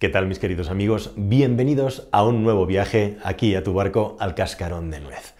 ¿Qué tal mis queridos amigos? Bienvenidos a un nuevo viaje aquí a tu barco al cascarón de nuez.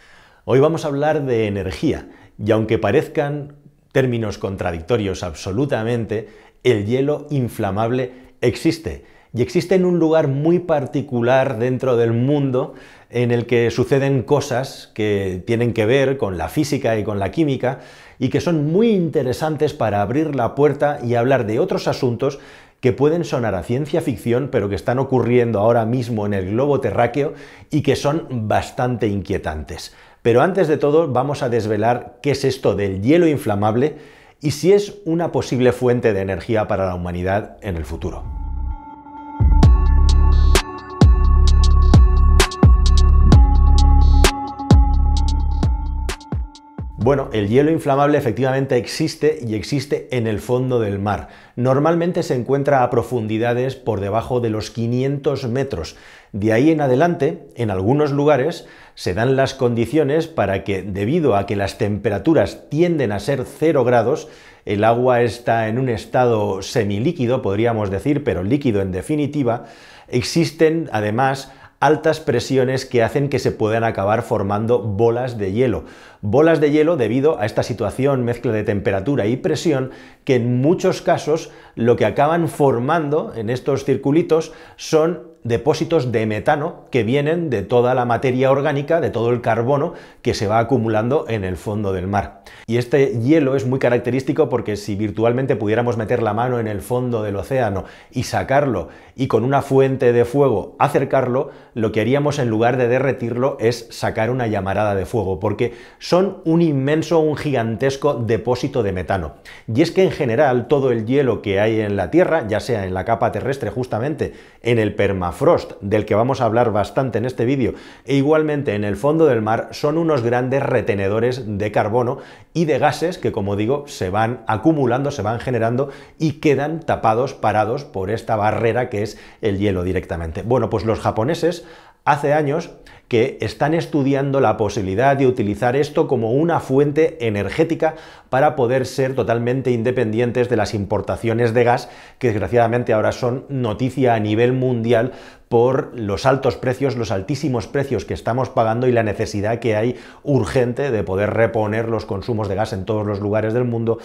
Hoy vamos a hablar de energía y aunque parezcan términos contradictorios absolutamente, el hielo inflamable existe y existe en un lugar muy particular dentro del mundo en el que suceden cosas que tienen que ver con la física y con la química y que son muy interesantes para abrir la puerta y hablar de otros asuntos que pueden sonar a ciencia ficción, pero que están ocurriendo ahora mismo en el globo terráqueo y que son bastante inquietantes. Pero antes de todo vamos a desvelar qué es esto del hielo inflamable y si es una posible fuente de energía para la humanidad en el futuro. Bueno, el hielo inflamable efectivamente existe y existe en el fondo del mar. Normalmente se encuentra a profundidades por debajo de los 500 metros. De ahí en adelante, en algunos lugares, se dan las condiciones para que, debido a que las temperaturas tienden a ser 0 grados, el agua está en un estado semilíquido, podríamos decir, pero líquido en definitiva, existen además altas presiones que hacen que se puedan acabar formando bolas de hielo. Bolas de hielo debido a esta situación, mezcla de temperatura y presión, que en muchos casos lo que acaban formando en estos circulitos son depósitos de metano que vienen de toda la materia orgánica, de todo el carbono que se va acumulando en el fondo del mar. Y este hielo es muy característico porque si virtualmente pudiéramos meter la mano en el fondo del océano y sacarlo y con una fuente de fuego acercarlo, lo que haríamos en lugar de derretirlo es sacar una llamarada de fuego, porque son un inmenso, un gigantesco depósito de metano. Y es que en general todo el hielo que hay en la Tierra, ya sea en la capa terrestre justamente, en el permafrost, Frost, del que vamos a hablar bastante en este vídeo, e igualmente en el fondo del mar, son unos grandes retenedores de carbono y de gases que, como digo, se van acumulando, se van generando y quedan tapados, parados por esta barrera que es el hielo directamente. Bueno, pues los japoneses hace años que están estudiando la posibilidad de utilizar esto como una fuente energética para poder ser totalmente independientes de las importaciones de gas, que desgraciadamente ahora son noticia a nivel mundial por los altos precios, los altísimos precios que estamos pagando y la necesidad que hay urgente de poder reponer los consumos de gas en todos los lugares del mundo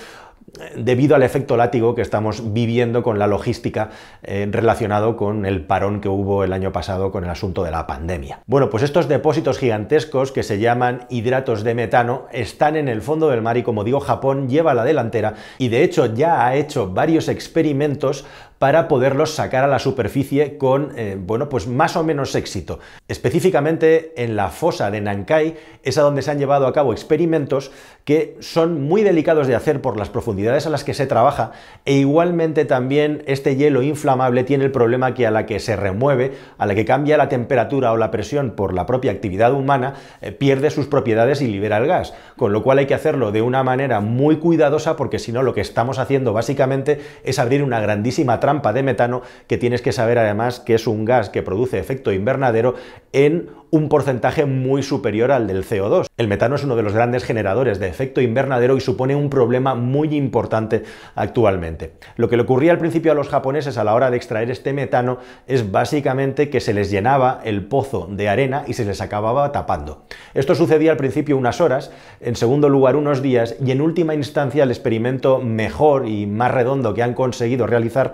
debido al efecto látigo que estamos viviendo con la logística eh, relacionado con el parón que hubo el año pasado con el asunto de la pandemia. Bueno, pues estos depósitos gigantescos que se llaman hidratos de metano están en el fondo del mar y como digo, Japón lleva la delantera y de hecho ya ha hecho varios experimentos para poderlos sacar a la superficie con, eh, bueno, pues más o menos éxito. Específicamente en la fosa de Nankai es a donde se han llevado a cabo experimentos que son muy delicados de hacer por las profundidades a las que se trabaja e igualmente también este hielo inflamable tiene el problema que a la que se remueve, a la que cambia la temperatura o la presión por la propia actividad humana, eh, pierde sus propiedades y libera el gas, con lo cual hay que hacerlo de una manera muy cuidadosa porque si no lo que estamos haciendo básicamente es abrir una grandísima trampa de metano que tienes que saber además que es un gas que produce efecto invernadero en un porcentaje muy superior al del CO2. El metano es uno de los grandes generadores de efecto invernadero y supone un problema muy importante actualmente. Lo que le ocurría al principio a los japoneses a la hora de extraer este metano es básicamente que se les llenaba el pozo de arena y se les acababa tapando. Esto sucedía al principio unas horas, en segundo lugar unos días y en última instancia el experimento mejor y más redondo que han conseguido realizar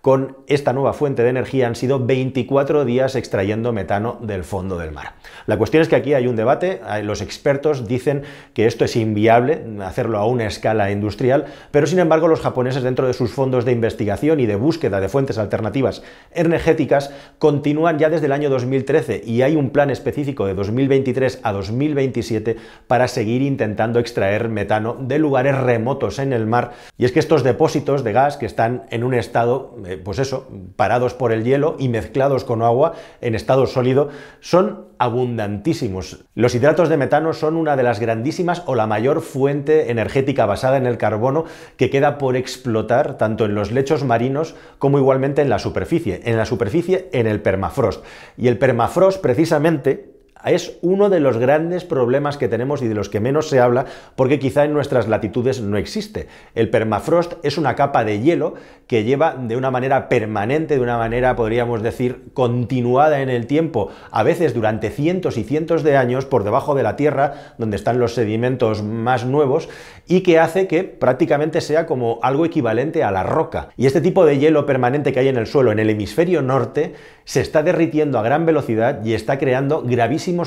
con esta nueva fuente de energía han sido 24 días extrayendo metano del fondo del mar. La cuestión es que aquí hay un debate, los expertos dicen que esto es inviable, hacerlo a una escala industrial, pero sin embargo los japoneses dentro de sus fondos de investigación y de búsqueda de fuentes alternativas energéticas continúan ya desde el año 2013 y hay un plan específico de 2023 a 2027 para seguir intentando extraer metano de lugares remotos en el mar. Y es que estos depósitos de gas que están en un estado eh, pues eso, parados por el hielo y mezclados con agua en estado sólido, son abundantísimos. Los hidratos de metano son una de las grandísimas o la mayor fuente energética basada en el carbono que queda por explotar tanto en los lechos marinos como igualmente en la superficie. En la superficie, en el permafrost. Y el permafrost precisamente es uno de los grandes problemas que tenemos y de los que menos se habla porque quizá en nuestras latitudes no existe. El permafrost es una capa de hielo que lleva de una manera permanente, de una manera podríamos decir continuada en el tiempo, a veces durante cientos y cientos de años por debajo de la Tierra, donde están los sedimentos más nuevos, y que hace que prácticamente sea como algo equivalente a la roca. Y este tipo de hielo permanente que hay en el suelo en el hemisferio norte se está derritiendo a gran velocidad y está creando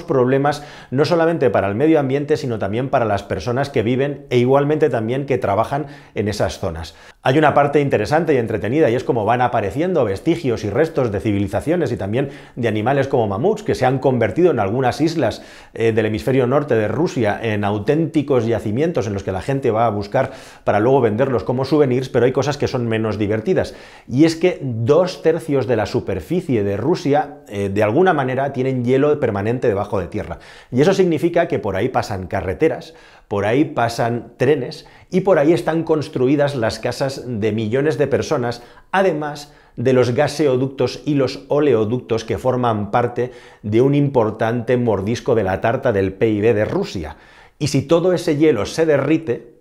problemas no solamente para el medio ambiente, sino también para las personas que viven e igualmente también que trabajan en esas zonas. Hay una parte interesante y entretenida y es como van apareciendo vestigios y restos de civilizaciones y también de animales como mamuts que se han convertido en algunas islas eh, del hemisferio norte de Rusia en auténticos yacimientos en los que la gente va a buscar para luego venderlos como souvenirs, pero hay cosas que son menos divertidas. Y es que dos tercios de la superficie de Rusia eh, de alguna manera tienen hielo permanente debajo de tierra. Y eso significa que por ahí pasan carreteras, por ahí pasan trenes y por ahí están construidas las casas de millones de personas, además de los gaseoductos y los oleoductos que forman parte de un importante mordisco de la tarta del PIB de Rusia. Y si todo ese hielo se derrite,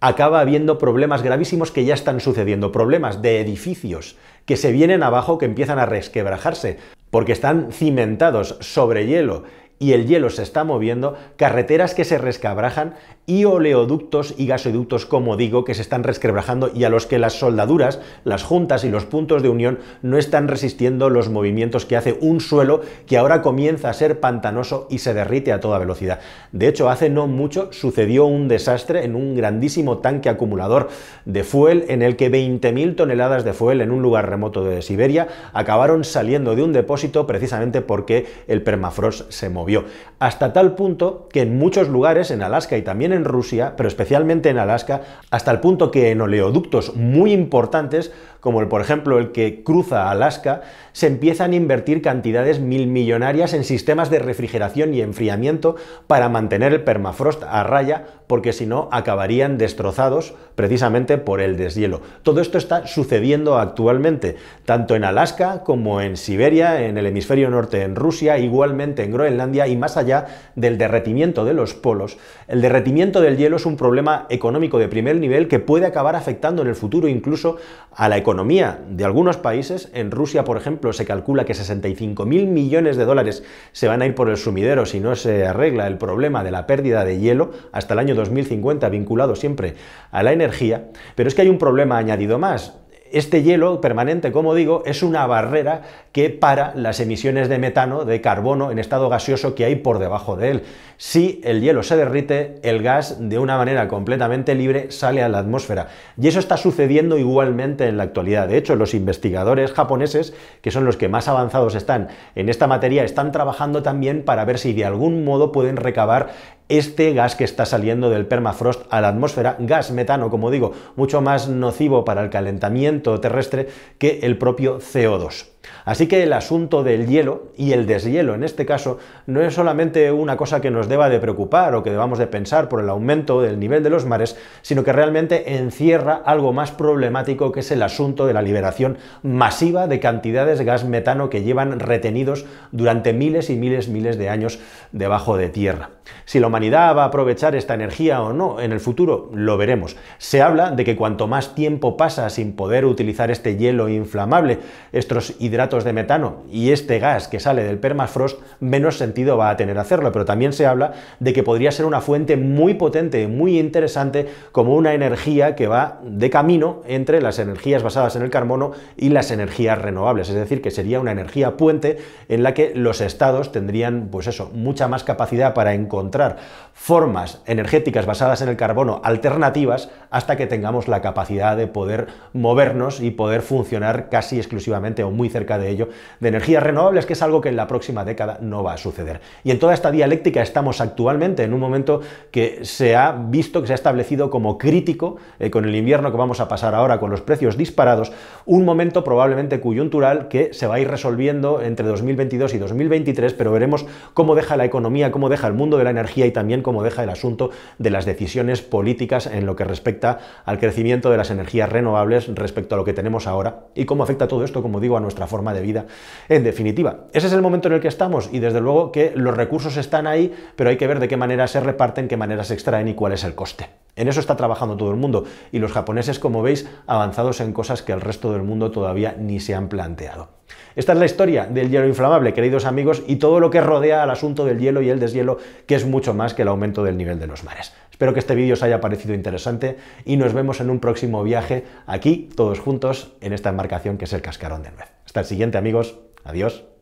acaba habiendo problemas gravísimos que ya están sucediendo, problemas de edificios que se vienen abajo, que empiezan a resquebrajarse, porque están cimentados sobre hielo y el hielo se está moviendo, carreteras que se rescabrajan y oleoductos y gasoductos, como digo, que se están resquebrajando y a los que las soldaduras, las juntas y los puntos de unión no están resistiendo los movimientos que hace un suelo que ahora comienza a ser pantanoso y se derrite a toda velocidad. De hecho, hace no mucho sucedió un desastre en un grandísimo tanque acumulador de fuel en el que 20.000 toneladas de fuel en un lugar remoto de Siberia acabaron saliendo de un depósito precisamente porque el permafrost se movió. Hasta tal punto que en muchos lugares, en Alaska y también en Rusia, pero especialmente en Alaska, hasta el punto que en oleoductos muy importantes como el, por ejemplo el que cruza Alaska, se empiezan a invertir cantidades mil millonarias en sistemas de refrigeración y enfriamiento para mantener el permafrost a raya, porque si no acabarían destrozados precisamente por el deshielo. Todo esto está sucediendo actualmente, tanto en Alaska como en Siberia, en el hemisferio norte en Rusia, igualmente en Groenlandia y más allá del derretimiento de los polos. El derretimiento del hielo es un problema económico de primer nivel que puede acabar afectando en el futuro incluso a la economía economía de algunos países, en Rusia, por ejemplo, se calcula que 65 mil millones de dólares se van a ir por el sumidero si no se arregla el problema de la pérdida de hielo hasta el año 2050, vinculado siempre a la energía. Pero es que hay un problema añadido más. Este hielo permanente, como digo, es una barrera que para las emisiones de metano, de carbono en estado gaseoso que hay por debajo de él. Si el hielo se derrite, el gas de una manera completamente libre sale a la atmósfera. Y eso está sucediendo igualmente en la actualidad. De hecho, los investigadores japoneses, que son los que más avanzados están en esta materia, están trabajando también para ver si de algún modo pueden recabar este gas que está saliendo del permafrost a la atmósfera, gas metano, como digo, mucho más nocivo para el calentamiento terrestre que el propio CO2. Así que el asunto del hielo y el deshielo en este caso no es solamente una cosa que nos deba de preocupar o que debamos de pensar por el aumento del nivel de los mares, sino que realmente encierra algo más problemático que es el asunto de la liberación masiva de cantidades de gas metano que llevan retenidos durante miles y miles miles de años debajo de tierra. Si la humanidad va a aprovechar esta energía o no en el futuro, lo veremos. Se habla de que cuanto más tiempo pasa sin poder utilizar este hielo inflamable, estos hidratos de metano y este gas que sale del permafrost, menos sentido va a tener hacerlo. Pero también se habla de que podría ser una fuente muy potente, muy interesante, como una energía que va de camino entre las energías basadas en el carbono y las energías renovables. Es decir, que sería una energía puente en la que los estados tendrían, pues eso, mucha más capacidad para encontrar formas energéticas basadas en el carbono alternativas hasta que tengamos la capacidad de poder movernos y poder funcionar casi exclusivamente o muy cerca de ello, de energías renovables, que es algo que en la próxima década no va a suceder. Y en toda esta dialéctica estamos actualmente en un momento que se ha visto, que se ha establecido como crítico, eh, con el invierno que vamos a pasar ahora, con los precios disparados, un momento probablemente coyuntural que se va a ir resolviendo entre 2022 y 2023, pero veremos cómo deja la economía, cómo deja el mundo de la energía y también cómo deja el asunto de las decisiones políticas en lo que respecta al crecimiento de las energías renovables respecto a lo que tenemos ahora y cómo afecta todo esto, como digo, a nuestra forma forma de vida en definitiva. Ese es el momento en el que estamos y desde luego que los recursos están ahí, pero hay que ver de qué manera se reparten, qué manera se extraen y cuál es el coste. En eso está trabajando todo el mundo y los japoneses, como veis, avanzados en cosas que el resto del mundo todavía ni se han planteado. Esta es la historia del hielo inflamable, queridos amigos, y todo lo que rodea al asunto del hielo y el deshielo, que es mucho más que el aumento del nivel de los mares. Espero que este vídeo os haya parecido interesante y nos vemos en un próximo viaje aquí, todos juntos, en esta embarcación que es el Cascarón de Nuez. Hasta el siguiente, amigos. Adiós.